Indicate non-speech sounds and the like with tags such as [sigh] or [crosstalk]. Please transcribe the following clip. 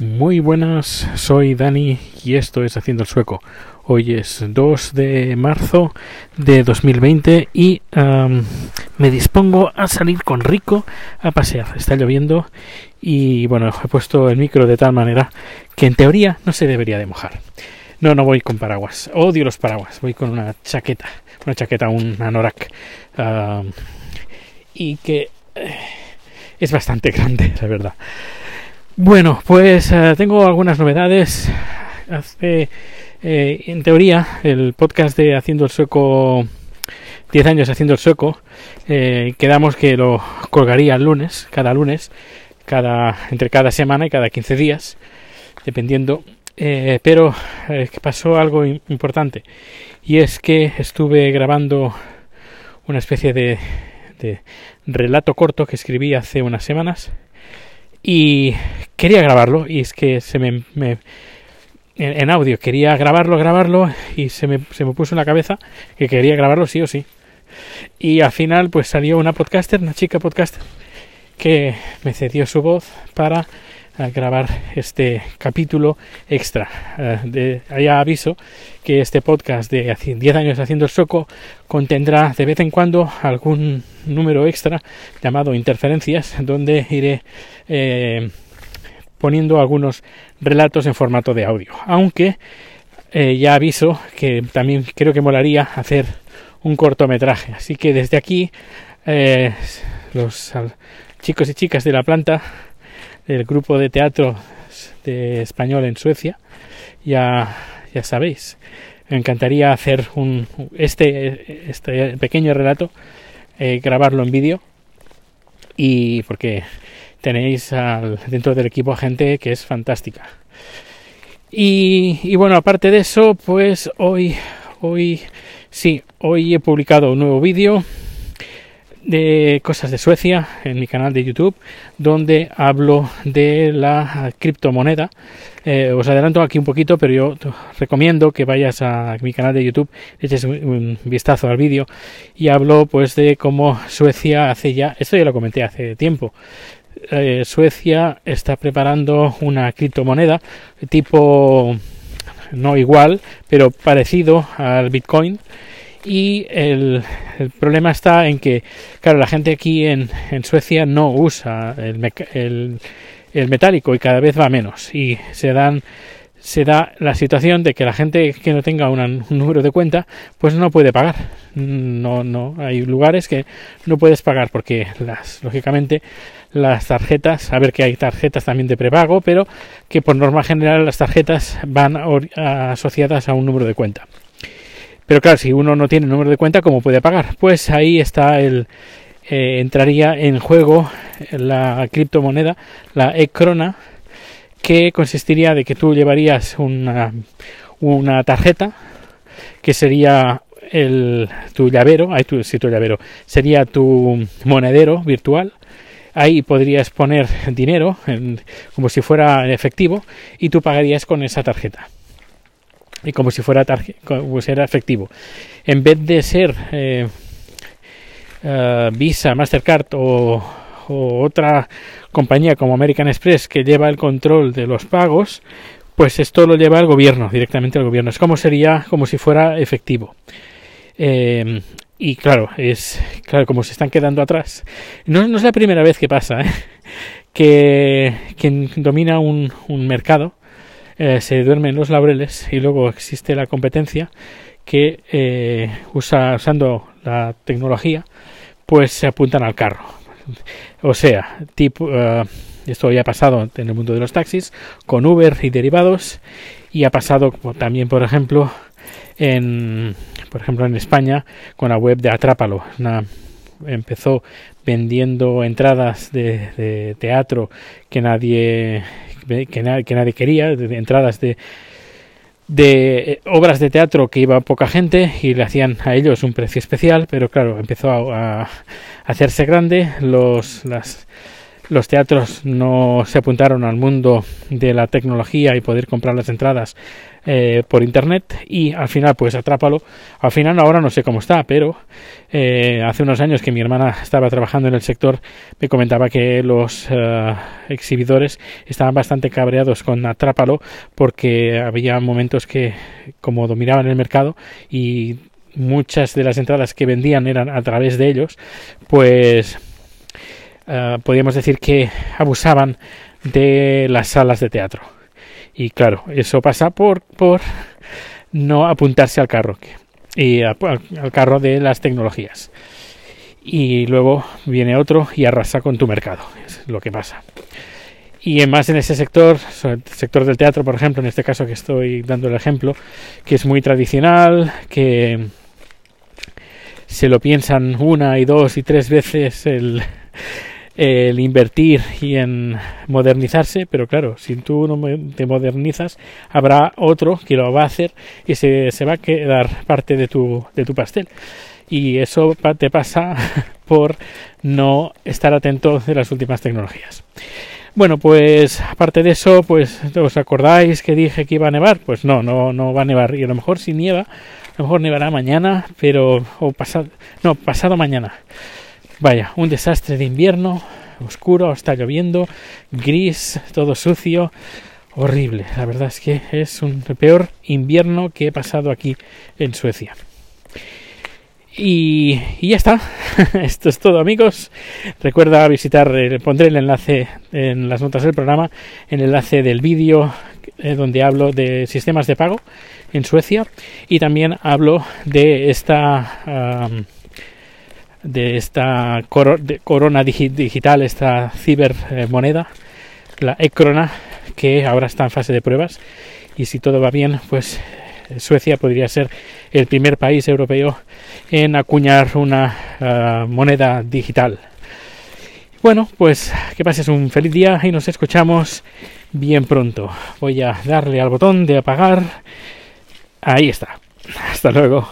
Muy buenas, soy Dani y esto es Haciendo el Sueco. Hoy es 2 de marzo de 2020 y me dispongo a salir con Rico a pasear. Está lloviendo y bueno, he puesto el micro de tal manera que en teoría no se debería de mojar. No, no voy con paraguas. Odio los paraguas. Voy con una chaqueta. Una chaqueta, un anorak. y que eh, es bastante [laughs] grande, la verdad. Bueno, pues eh, tengo algunas novedades. Hace, eh, en teoría, el podcast de Haciendo el Sueco, 10 años Haciendo el Sueco, eh, quedamos que lo colgaría el lunes, cada lunes, cada, entre cada semana y cada 15 días, dependiendo. pero pasó algo importante y es que estuve grabando una especie de, de relato corto que escribí hace unas semanas y quería grabarlo y es que se me, en, audio quería grabarlo, grabarlo y se me, se me puso en la cabeza que quería grabarlo sí o sí. Y al final pues salió una podcaster, una chica podcaster que me cedió su voz para a grabar este capítulo extra. Eh, de, allá aviso que este podcast de 10 años haciendo el soco contendrá de vez en cuando algún número extra llamado interferencias donde iré eh, poniendo algunos relatos en formato de audio. Aunque eh, ya aviso que también creo que molaría hacer un cortometraje. Así que desde aquí los chicos y chicas de la planta el grupo de teatro de español en Suecia, ya, ya sabéis. Me encantaría hacer un, este, este pequeño relato, eh, grabarlo en vídeo, y porque tenéis dentro del equipo gente que es fantástica. Y, y, bueno, aparte de eso, pues hoy, hoy, sí, hoy he publicado un nuevo vídeo de cosas de Suecia en mi canal de YouTube, donde hablo de la criptomoneda. Eh, os adelanto aquí un poquito, pero yo recomiendo que vayas a mi canal de YouTube, eches un vistazo al vídeo y hablo pues de cómo Suecia hace ya, esto ya lo comenté hace tiempo, eh, Suecia está preparando una criptomoneda tipo no igual, pero parecido al Bitcoin y el, problema está en que, claro, la gente aquí en, en Suecia no usa el, el, metálico y cada vez va menos. Y se dan se da la situación de que la gente que no tenga un número de cuenta pues no puede pagar. No no hay lugares que no puedes pagar porque las lógicamente las tarjetas a ver que hay tarjetas también de prepago pero que por norma general las tarjetas van asociadas a un número de cuenta pero claro, si uno no tiene número de cuenta, ¿cómo puede pagar? Pues ahí está el, eh, entraría en juego la criptomoneda, la e-crona, que consistiría de que tú llevarías una, una tarjeta que sería el, tu llavero, ahí tu, tu llavero, sería tu monedero virtual. Ahí podrías poner dinero como si fuera efectivo y tú pagarías con esa tarjeta y como si fuera, como si efectivo. En vez de ser eh, eh, Visa, Mastercard o, otra compañía como American Express que lleva el control de los pagos, pues esto lo lleva el gobierno, directamente al gobierno. Es como sería como si fuera efectivo. Eh, y claro, es claro, como se están quedando atrás. No, es la primera vez que pasa, [laughs] que quien domina un, un mercado eh, se duermen los laureles y luego existe la competencia que eh, usa, usando la tecnología pues se apuntan al carro. O sea tipo eh, esto ya ha pasado en el mundo de los taxis con Uber y derivados y ha pasado también por ejemplo en por ejemplo en España con la web de Atrápalo. Empezó vendiendo entradas de, teatro que nadie que, nadie quería, de, entradas de, de eh, obras de teatro que iba poca gente y le hacían a ellos un precio especial, pero claro, empezó a, hacerse grande, los, las, los teatros no se apuntaron al mundo de la tecnología y poder comprar las entradas eh, por internet y al final pues atrápalo. Al final ahora no sé cómo está pero eh, hace unos años que mi hermana estaba trabajando en el sector me comentaba que los eh, exhibidores estaban bastante cabreados con atrápalo porque había momentos que como dominaban el mercado y muchas de las entradas que vendían eran a través de ellos pues podríamos decir que abusaban de las salas de teatro y claro, eso pasa por, por no apuntarse al carro y al, carro de las tecnologías. Y luego viene otro y arrasa con tu mercado. Es lo que pasa. Y más en ese sector, el sector del teatro, por ejemplo, en este caso que estoy dando el ejemplo, que es muy tradicional, que se lo piensan una y dos y tres veces el, el invertir y en modernizarse, pero claro, si tú no te modernizas, habrá otro que lo va a hacer y se, se va a quedar parte de tu, de tu pastel. Y eso te pasa [laughs] por no estar atento de las últimas tecnologías. Bueno, pues aparte de eso, pues ¿os acordáis que dije que iba a nevar? Pues no, no, no va a nevar. Y a lo mejor si nieva, a lo mejor nevará mañana, pero o pasado, no, pasado mañana. Vaya, un desastre de invierno, oscuro, está lloviendo, gris, todo sucio, horrible. La verdad es que es un peor invierno que he pasado aquí en Suecia. Y, ya está. [laughs] Esto es todo, amigos. Recuerda visitar, eh, pondré el enlace en las notas del programa, el enlace del vídeo eh, donde hablo de sistemas de pago en Suecia y también hablo de esta de esta corona digital, esta cibermoneda, la e-corona, que ahora está en fase de pruebas. Y si todo va bien, pues Suecia podría ser el primer país europeo en acuñar una ah, moneda digital. Bueno, pues que pases un feliz día y nos escuchamos bien pronto. Voy a darle al botón de apagar. Ahí está. Hasta luego.